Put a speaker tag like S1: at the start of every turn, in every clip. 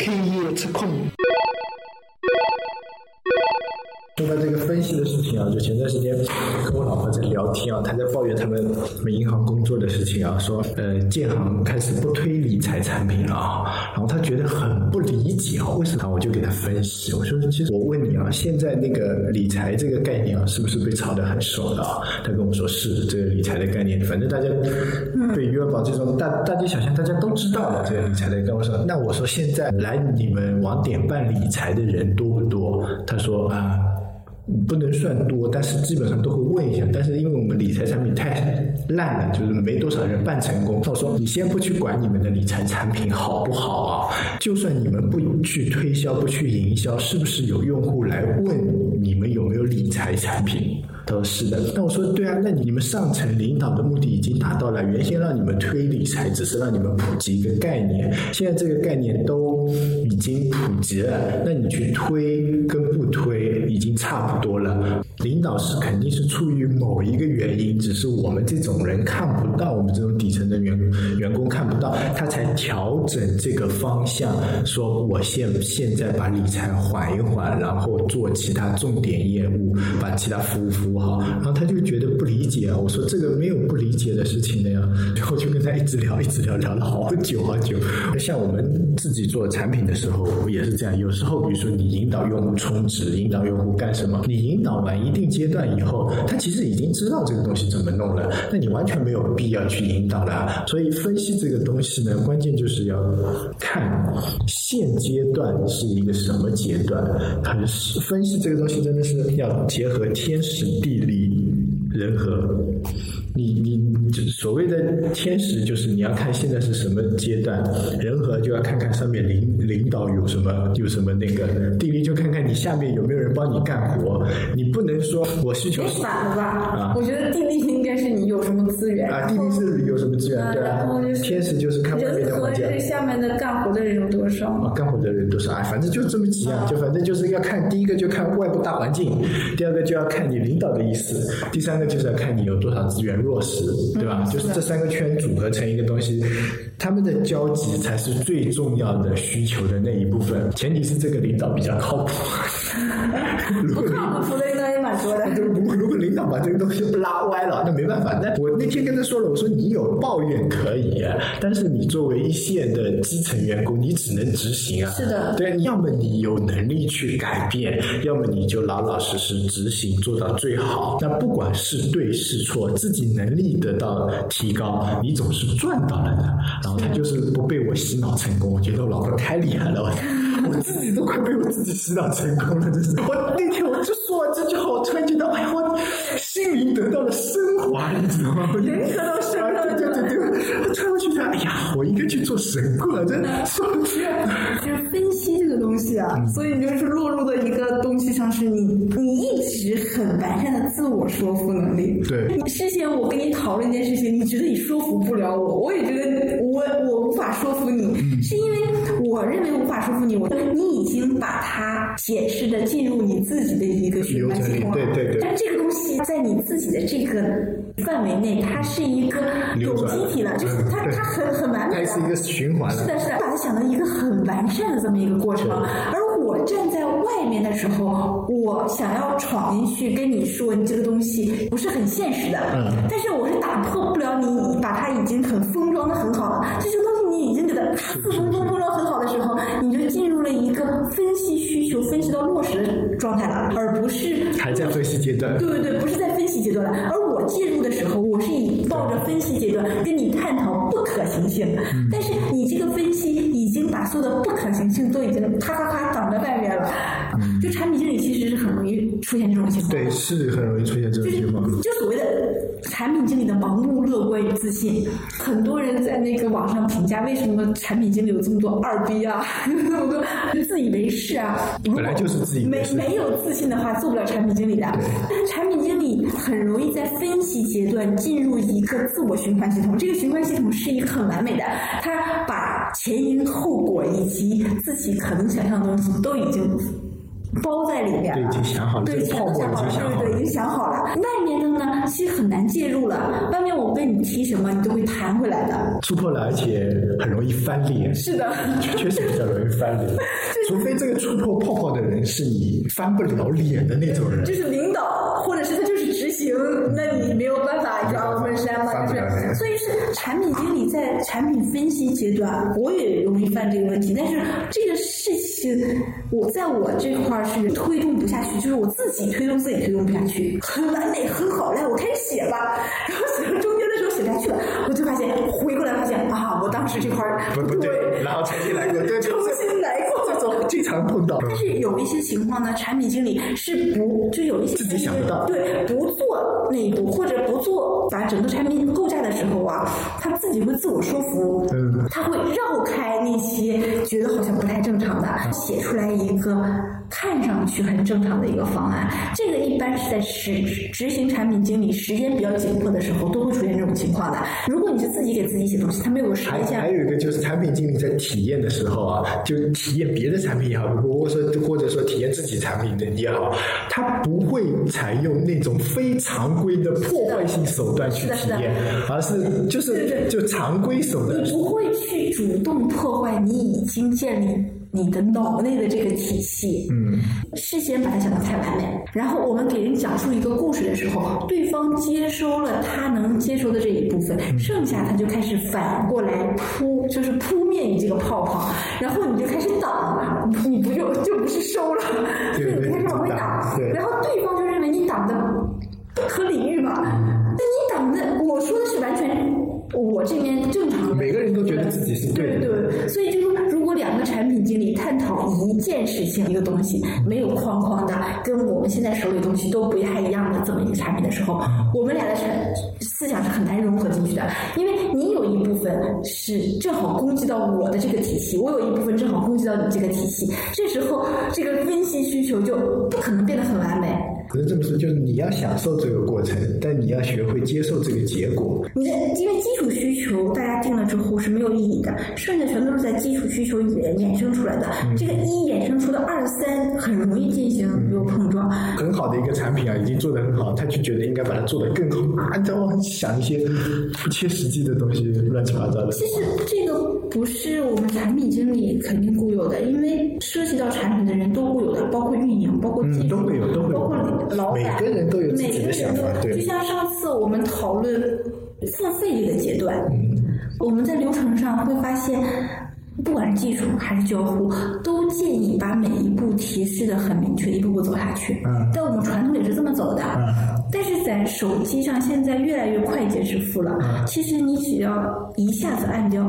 S1: 开业测啊，就前段时间跟我老婆在聊天啊，她在抱怨他们银行工作的事情啊，说呃建行开始不推理财产品了啊，然后她觉得很不理解啊，为什么？我就给她分析，我说其实我问你啊，现在那个理财这个概念啊，是不是被炒得很熟了啊？她跟我说是这个理财的概念，反正大家对余额宝这种大大街小巷大家都知道的这个理财的，跟我说，那我说现在来你们网点办理财的人多不多？她说啊。不能算多，但是基本上都会问一下。但是因为我们理财产品太烂了，就是没多少人办成功。我说你先不去管你们的理财产品好不好啊？就算你们不去推销、不去营销，是不是有用户来问你们有没有理财产品？他说是的。那我说对啊，那你们上层领导的目的已经达到了。原先让你们推理财，只是让你们普及一个概念。现在这个概念都已经普及了，那你去推跟不推已经差不多了。领导是肯定是出于某一个原因，只是我们这种人看不到，我们这种底层的员员工看不到，他才调整这个方向，说我现现在把理财缓一缓，然后做其他重点业务，把其他服务服务好。然后他就觉得不理解，我说这个没有不理解的事情的呀。然 后就跟他一直聊，一直聊，聊了好久好久。像我们自己做产品的时候也是这样，有时候比如说你引导用户充值，引导用户干什么，你引导完一。一定阶段以后，他其实已经知道这个东西怎么弄了，那你完全没有必要去引导了。所以分析这个东西呢，关键就是要看现阶段是一个什么阶段。很分析这个东西真的是要结合天时地利人和。你你所谓的天时就是你要看现在是什么阶段，人和就要看看上面领领导有什么有什么那个，地利就看看你下面有没有人帮你干活。你不能说我需求
S2: 反了吧？啊，我觉得地利应该是你有什么资源
S1: 啊，地利是有什么资源对啊，天时就是看外面的环境。
S2: 人和是下面的干活的人有多少啊？
S1: 干活的人多少啊？反正就这么几样，就反正就是要看第一个就看外部大环境，第二个就要看你领导的意思，第三个就是要看你有多少资源。落实，对吧？就是这三个圈组合成一个东西，他们的交集才是最重要的需求的那一部分。前提是这个领导比较靠谱。
S2: 不靠谱的领导也蛮多的。
S1: 如果如果领导把这个东西拉歪了，那没办法。那我那天跟他说了，我说你有抱怨可以，但是你作为一线的基层员工，你只能执行啊。
S2: 是的。
S1: 对，要么你有能力去改变，要么你就老老实实执行，做到最好。那不管是对是错，自己。能力得到提高，你总是赚到了的。然后他就是不被我洗脑成功，我觉得我老婆太厉害了，我自己都快被我自己洗脑成功了，真是。我那天我就说完这句话，我突然觉得，哎呀，我心灵得到了升华，你知道吗？
S2: 人得到升华，
S1: 对对对对。我突然觉得，哎呀，我应该去做神棍，真的。
S2: 就是分析这个东西啊，所以你就是落入的一个东西上，是你你一直很完善的自我说服能力。
S1: 对，
S2: 事先我。我跟你讨论一件事情，你觉得你说服不了我，我也觉得我我无法说服你，是因为我认为无法说服你，我你已经把它显示的进入你自己的一个循环系统
S1: 了，对对对。
S2: 但这个东西在你自己的这个范围内，它是一个有机体的，就是它它很很完美
S1: 的，它是一个循环
S2: 是的，是的，把它想到一个很完善的这么一个过程，而。我站在外面的时候，我想要闯进去跟你说，你这个东西不是很现实的。嗯。但是我是打破不了你，把它已经很封装的很好了。这些东西你已经给它四分钟做到很好的时候，你就进入了一个分析需求、分析到落实的状态了，而不是
S1: 还在分析阶段。
S2: 对对对，不是在分析阶段了。而我介入的时候，我是以抱着分析阶段跟你探讨不可行性。嗯。但是你这个分析已经把所有的不可行性都已经咔咔咔挡在。外面了，就产品经理其实是很容易出现这种情况。
S1: 对，是很容易出现这种情况。
S2: 就所谓的产品经理的盲目乐观与自信，很多人在那个网上评价，为什么产品经理有这么多二逼啊，那么多自以为是啊？
S1: 本来就是自己
S2: 没没有自信的话，做不了产品经理的。产品经理很容易在分析阶段进入一个自我循环系统，这个循环系统是一个很完美的，他把前因后果以及自己可能想象的东西。都已经包在里面
S1: 对，已经想好了，
S2: 对，
S1: 这个泡沫已经想好
S2: 对对，已。经想好了。外面的呢，其实很难介入了。外面我跟你提什么，你都会弹回来的。
S1: 突破了，而且很容易翻脸，
S2: 是的，
S1: 确实比较容易翻脸。除非这个触破泡泡的人是你翻不了脸的那种人
S2: 就。是领导，或者是他就是执行，那你没有办法抓我们山嘛，就是。所以是产品经理在产品分析阶段，我也容易犯这个问题。但是这个事情，我在我这块儿是推动不下去，就是我自己推动自己推动不下去，很完美，很好嘞，我开始写吧，然后写到中间的时候写不下去了，我就发现回过来发现啊，我当时这块儿
S1: 不不对，然后重新来过，对，
S2: 重新来过。
S1: 这种经常碰到。
S2: 但是有一些情况呢，产品经理是不就有一些
S1: 自己想不到
S2: 对，不做那一步或者不做把整个产品构架的时候啊，他自己会自我说服，
S1: 嗯
S2: 他会绕开那些觉得好像不太正常的，写出来一个看上去很正常的一个方案。这个一般是在实执行产品经理时间比较紧迫的时候都会出现这种情况的。如果你是自己给自己写东西，他没有时间
S1: 还。有一个就是产品经理在体验的时候啊，就体验别的产品也好，或者说或者说体验自己产品的也好，他不会采用那种非常规的破坏性手段去体验，而是就是
S2: 对对
S1: 就常规手段。
S2: 你。不会去主动破坏你已经建立你的脑内的这个体系，嗯，事先把它想得太完美，然后我们给人讲述一个故事的时候，对方接收了他能接收的这一部分，剩下他就开始反过来扑，就是扑灭你这个泡泡，然后你就开始挡，你不就就不是收了，所以你开始往回挡，
S1: 对
S2: 然后对方就认为你挡的不可理喻嘛，我说的是完全我这边正常的，
S1: 每个人都觉得自己是对
S2: 对，所以就是说，如果两个产品经理探讨一件事情、一个东西，没有框框的，跟我们现在手里东西都不太一样的这么一个产品的时候，我们俩的产思想是很难融合进去的，因为你有一部分是正好攻击到我的这个体系，我有一部分正好攻击到你这个体系，这时候这个分析需求就不可能变得很完美。
S1: 可是这么说，就是你要享受这个过程，但你要学会接受这个结果。
S2: 你的因为基础需求大家定了之后是没有意义的，剩下全都是在基础需求衍衍生出来的。这个一衍生出的二三很容易进行有碰撞。
S1: 很好的一个产品啊，已经做得很好，他就觉得应该把它做得更好啊，然后想一些不切实际的东西，乱七八糟的。
S2: 其实这个不是我们产品经理肯定固有的，因为涉及到产品的人都固有的，包括运营，包括技术，
S1: 嗯都会有
S2: 老板，
S1: 每个人都有自己的
S2: 每个人
S1: 想法对
S2: 都就像上次我们讨论付费这个阶段，我们在流程上会发现。不管是技术还是交互，都建议把每一步提示的很明确，一步步走下去。
S1: 嗯
S2: 但我们传统也是这么走的。
S1: 嗯
S2: 但是在手机上现在越来越快捷支付了，
S1: 嗯
S2: 其实你只要一下子按掉。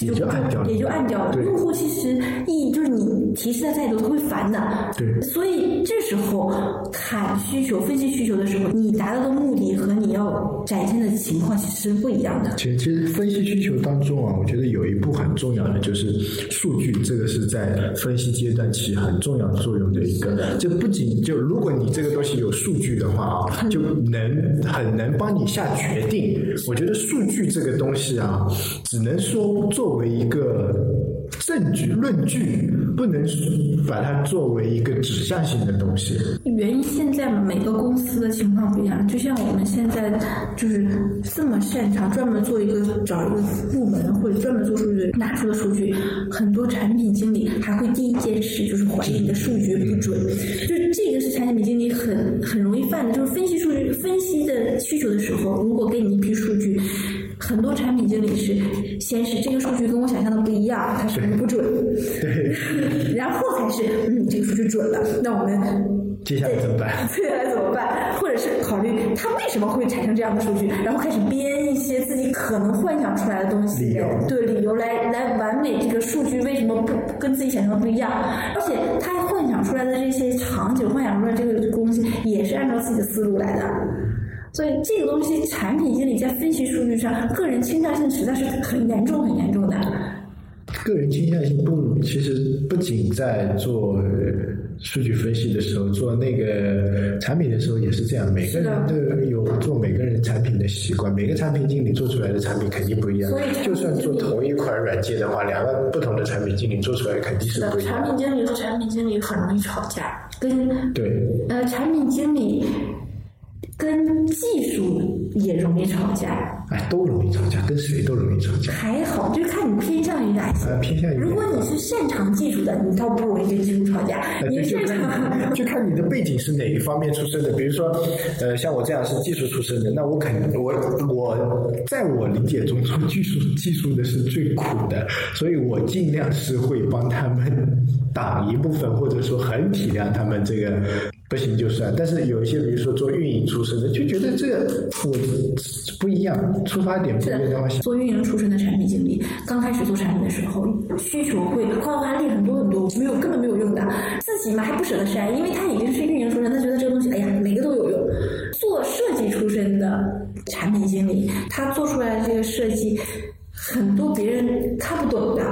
S1: 也就按掉了
S2: 也就按掉了。用户其实意义就是你提示的再多，他会烦的。
S1: 对
S2: 所以这时候看需求、分析需求的时候，你达到的目的和你要展现的情况其实是不一样的。
S1: 其实，其实分析需求当中啊，我觉得有一步很重要的就是数据，这个是在分析阶段起很重要作用的一个。这不仅就如果你这个东西有数据的话啊，就能很能帮你下决定。我觉得数据这个东西啊，只能说作为一个证据论据，不能把它作为一个指向性的东西。
S2: 原因现在嘛，每个公司的情况不一样。就像我们现在就是这么擅长专门做一个找一个部门或者专门做数据拿出的数据，很多产品经理还会第一件事就是怀疑你的数据不准。就是这个是产品经理很很容易犯的，就是分析数据分析的需求的时候，如果给你一批数据。很多产品经理是先是这个数据跟我想象的不一样，它是不是不准？
S1: 对，
S2: 然后才是嗯，这个数据准了，那我们
S1: 接下来怎么办？
S2: 接下来怎么办？或者是考虑它为什么会产生这样的数据，然后开始编一些自己可能幻想出来的东西，
S1: 理由
S2: 对理由来来完美这个数据为什么不跟自己想象的不一样？而且他幻想出来的这些场景，幻想出来这个东西也是按照自己的思路来的。所以这个东西，产品经理在分析数据上，个人倾向性实在是很严重、很严重的。
S1: 个人倾向性不，其实不仅在做呃数据分析的时候，做那个产品的时候也是这样。每个人都有做每个人产品的习惯，每个产品经理做出来的产品肯定不一样
S2: 所以。
S1: 就算做同一款软件的话，两个不同的产品经理做出来肯定是不一样的。
S2: 产品经理和产品经理很容易吵架。跟
S1: 对，
S2: 呃产品经理跟技术也容易吵架。
S1: 哎，都容易吵架，跟谁都容易吵架。
S2: 还好，就是看你偏向于哪些。
S1: 呃，偏向于
S2: 如果你是擅长技术的，你倒不容易跟技术吵架。
S1: 呃，
S2: 你擅长
S1: 看就看你的背景是哪一方面出身的。比如说，呃，像我这样是技术出身的，那我肯我我在我理解中做技术技术的是最苦的，所以我尽量是会帮他们挡一部分，或者说很体谅他们这个。不行就算，但是有一些，比如说做运营出身的，就觉得这个我不一样，出发点不一样，
S2: 做运营出身的产品经理，刚开始做产品的时候，需求会夸夸列很多很多，没有根本没有用的，自己嘛还不舍得删，因为他已经是运营出身，他觉得这个东西，哎呀，每个都有用。做设计出身的产品经理，他做出来的这个设计。很多别人看不懂的，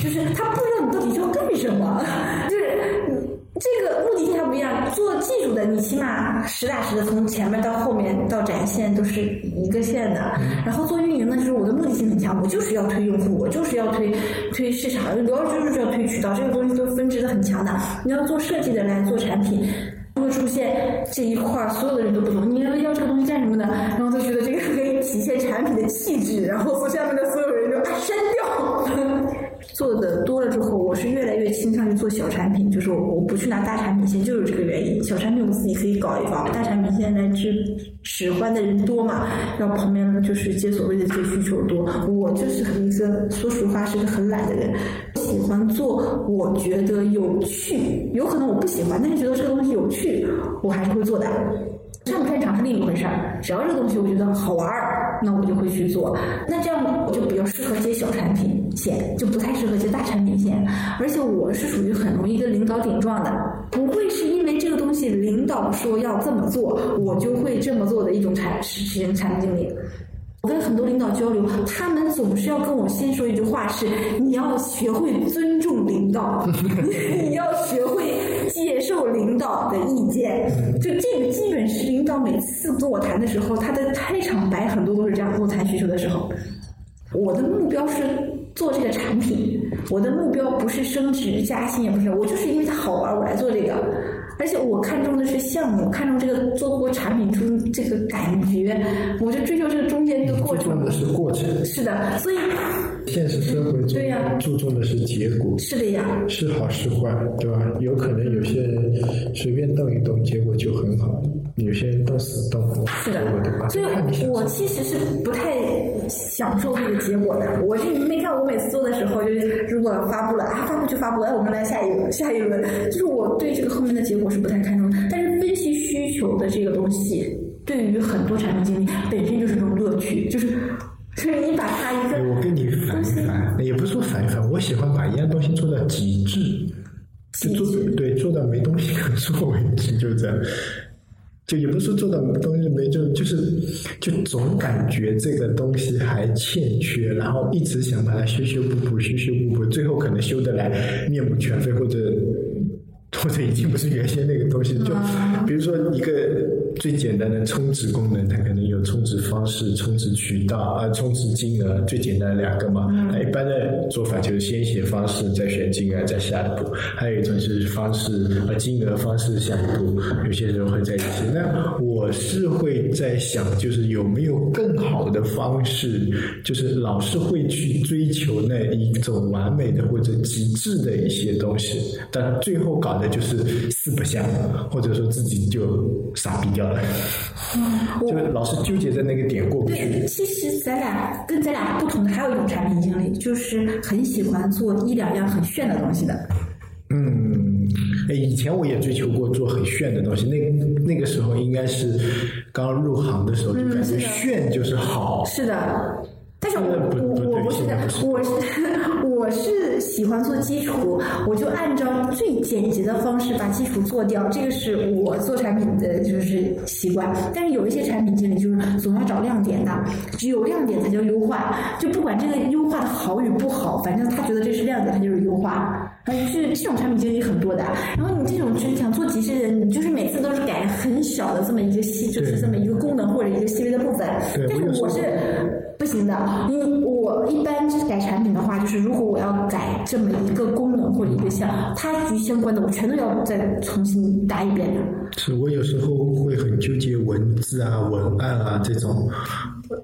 S2: 就是他不知道你到底要干什么，就是这个目的性还不一样。做技术的，你起码实打实的从前面到后面到展现都是一个线的。然后做运营呢，就是我的目的性很强，我就是要推用户，我就是要推推市场，主要就是要推渠道，这个东西都分支的很强的。你要做设计的来做产品。会出现这一块儿，所有的人都不懂。你要要这个东西干什么的？然后他觉得这个可以体现产品的气质，然后说下面的所有人就啊删掉。做的多了之后，我是越来越倾向于做小产品，就是我不去拿大产品线，就是这个原因。小产品我自己可以搞一搞，大产品现在只使唤的人多嘛，然后旁边就是接所谓的接需求多。我就是一个说实话是个很懒的人，喜欢做我觉得有趣，有可能我不喜欢，但是觉得这个东西有趣，我还是会做的。擅不擅长是另一回事儿，只要这个东西我觉得好玩儿，那我就会去做。那这样我就比较适合接小产品线，就不太适合接大产品线。而且我是属于很容易跟领导顶撞的，不会是因为这个东西领导说要这么做，我就会这么做的一种产实行产品经理。我跟很多领导交流，他们总是要跟我先说一句话：是你要学会尊重领导，你要学会接受领导的意见。就这个，基本是领导每次跟我谈的时候，他的开场白很多都是这样跟我谈需求的时候。我的目标是做这个产品，我的目标不是升职加薪，也不是，我就是因为它好玩，我来做这个。而且我看中的是项目，看中这个做过产品出这个感觉，我就追求这个中间这个过程。
S1: 的是过程。
S2: 是的，所以
S1: 现实生活中
S2: 对呀
S1: 注重的是结果，
S2: 是的呀。
S1: 是好是坏，对吧？有可能有些人随便动一动，结果就很好；有些人动死动活，
S2: 是的
S1: 对吧？
S2: 所以我其实是不太享受这个结果的。我是你没看我每次做的时候，就是如果发布了啊，发布就发布了，哎，我们来下一轮，下一轮，就是我对这个后面的结果是不太看重的。但是分析需求的这个东西，对于很多产品经理本身就是种乐趣，就是就是你把它一个
S1: 哎我跟你反一反，也不是说反一反，我喜欢把一样东西做到极致，就做对做到没东西可做为止，就这样。就也不是说做到东西没就就是就总感觉这个东西还欠缺，然后一直想把它修修补补修修补补，最后可能修得来面目全非，或者或者已经不是原先那个东西。就比如说一个最简单的充值功能，它可能有充值方式、充值渠道啊、充值金额，最简单的两个嘛。那一般的做法就是先写方式，再选金额，再下一步。还有一种是方式呃金额方式下一步，有些人会在一起。那我是会在想，就是有没有更好的方式，就是老是会去追求那一种完美的或者极致的一些东西，但最后搞的就是四不像，或者说自己就傻逼掉了，
S2: 我
S1: 就老是纠结在那个点过不去。
S2: 对，其实咱俩跟咱俩不同的还有一种产品经理，就是很喜欢做一两样很炫的东西的。
S1: 嗯，哎，以前我也追求过做很炫的东西，那那个时候应该是刚入行的时候，就感觉
S2: 是
S1: 炫就是好。
S2: 是的，但是我我我不是的
S1: 现在不，是
S2: 我是我是喜欢做基础，我就按照最简洁的方式把基础做掉，这个是我做产品的就是习惯。但是有一些产品经理就是总要找亮点的，只有亮点才叫优化，就不管这个优化的好与不好，反正他觉得这是亮点，他就是优化。啊，就是这种产品经理很多的。然后你这种就是想做极致的，你就是每次都是改很小的这么一个细，就是这么一个功能或者一个细微的部分。但是我是不行的。因为我一般改产品的话，就是如果我要改这么一个功能或者一个项，它与相关的我全都要再重新打一遍的。
S1: 是我有时候会很纠结文字啊、文案啊这种，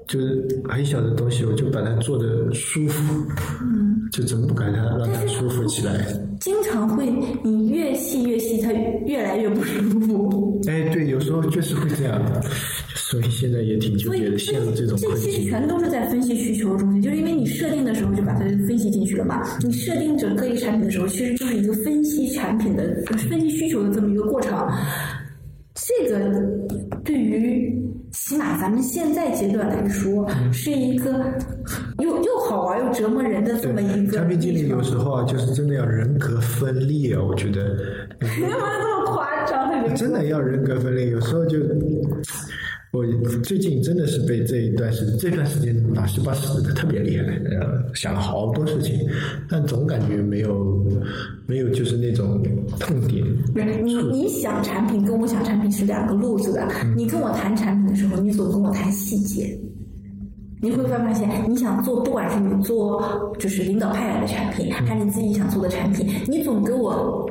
S1: 就是很小的东西，我就把它做的舒服，嗯，就怎么不改它，让它舒服起来。
S2: 经常会，你越细越细，它越来越不舒服。
S1: 哎，对，有时候就是会这样，所以现在也挺纠结的，陷入这种困境。
S2: 其实全都是在分析需求中间，就是因为你设定的时候就把它分析进去了嘛。你设定整个一个产品的时候，其实就是一个分析产品的、分析需求的这么一个过程。这个对于起码咱们现在阶段来说，是一个又又好玩又折磨人的这么一个
S1: 产品经理有时候啊，就是真的要人格分裂啊，我觉得。
S2: 为什么这么夸张？
S1: 真的要人格分裂，有时候就我最近真的是被这一段时这段时间脑细胞死的特别厉害，呃，想了好多事情，但总感觉没有没有就是那种痛点。
S2: 不是你你想产品跟我想产品是两个路子的。你跟我谈产品的时候，你总跟我谈细节。你会发现，你想做，不管是你做就是领导派来的产品，还是你自己想做的产品，你总给我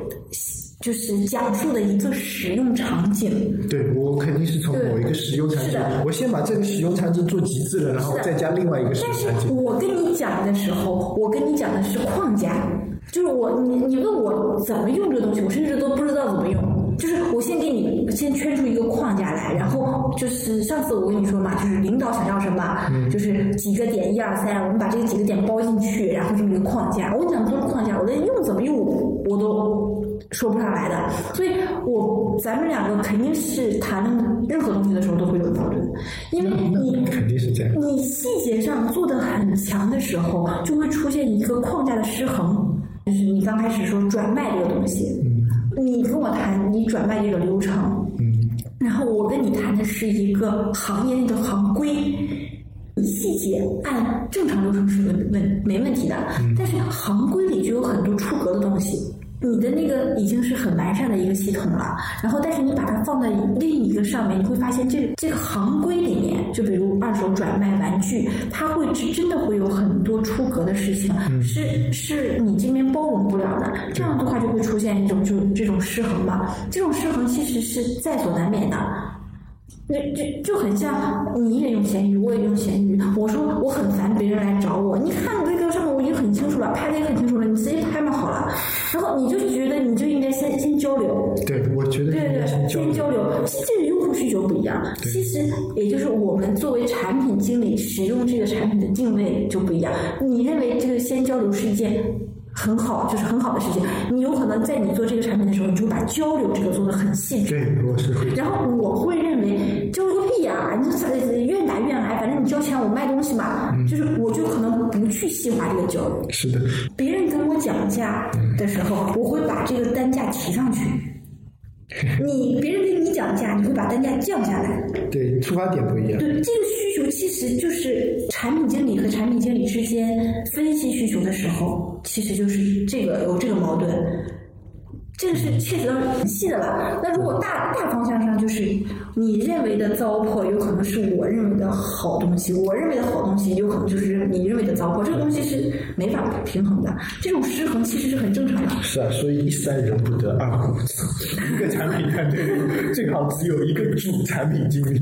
S2: 就是讲述的一个使用场景。
S1: 对我肯定是从某一个使用场景，我先把这个使用场景做极致了，然后再加另外一个使用
S2: 但
S1: 场景。
S2: 是我跟你讲的时候，我跟你讲的是框架，就是我你你问我怎么用这个东西，我甚至都不知道怎么用。就是我先给你先圈出一个框架来，然后就是上次我跟你说嘛，就是领导想要什么，就是几个点一二三，我们把这几个点包进去，然后这么一个框架。我讲，不是框架，我连用怎么用我都说不上来的。所以我咱们两个肯定是谈论任何东西的时候都会有矛盾，因为你
S1: 肯定是这样。
S2: 你细节上做的很强的时候，就会出现一个框架的失衡。就是你刚开始说转卖这个东西，你跟我谈你转卖这个流程，
S1: 嗯，
S2: 然后我跟你谈的是一个行业内的行规，细节按正常流程是问问没问题的，但是行规里就有很多出格的东西。你的那个已经是很完善的一个系统了，然后但是你把它放在另一个上面，你会发现这这个行规里面，就比如二手转卖玩具，它会是真的会有很多出格的事情，是是你这边包容不了的，这样的话就会出现一种就这种失衡吧，这种失衡其实是在所难免的。就就就很像你也用闲鱼，我也用闲鱼。我说我很烦别人来找我，你看这个上面我已经很清楚了，拍的也很清楚了，你直接拍嘛好了。然后你就觉得你就应该先先交流，
S1: 对，我觉得
S2: 对对对，
S1: 先交
S2: 流。其实这个用户需求不一样，其实也就是我们作为产品经理使用这个产品的定位就不一样。你认为这个先交流是一件很好，就是很好的事情，你有可能在你做这个产品的时候，你就把交流这个做的很细致。
S1: 对，我是会。
S2: 然后我会认为交流个屁呀、你这愿打愿挨，反正你交钱我卖东西嘛，就是我就可能不去细化这个交流。
S1: 是的，
S2: 别人跟我讲价的时候，我会把这个单价提上去。你别人跟你讲价，你会把单价降下来。
S1: 对，出发点不一样。
S2: 对，这个需求其实就是产品经理和产品经理之间分析需求的时候，其实就是这个有这个矛盾。这个是切实到很细的了。那如果大大方向上，就是你认为的糟粕，有可能是我认为的好东西；我认为的好东西，有可能就是你认为的糟粕。这个东西是没法平衡的。这种失衡其实是很正常的。
S1: 是啊，所以一山人不得二虎子。一个产品团队里最好只有一个主产品经理。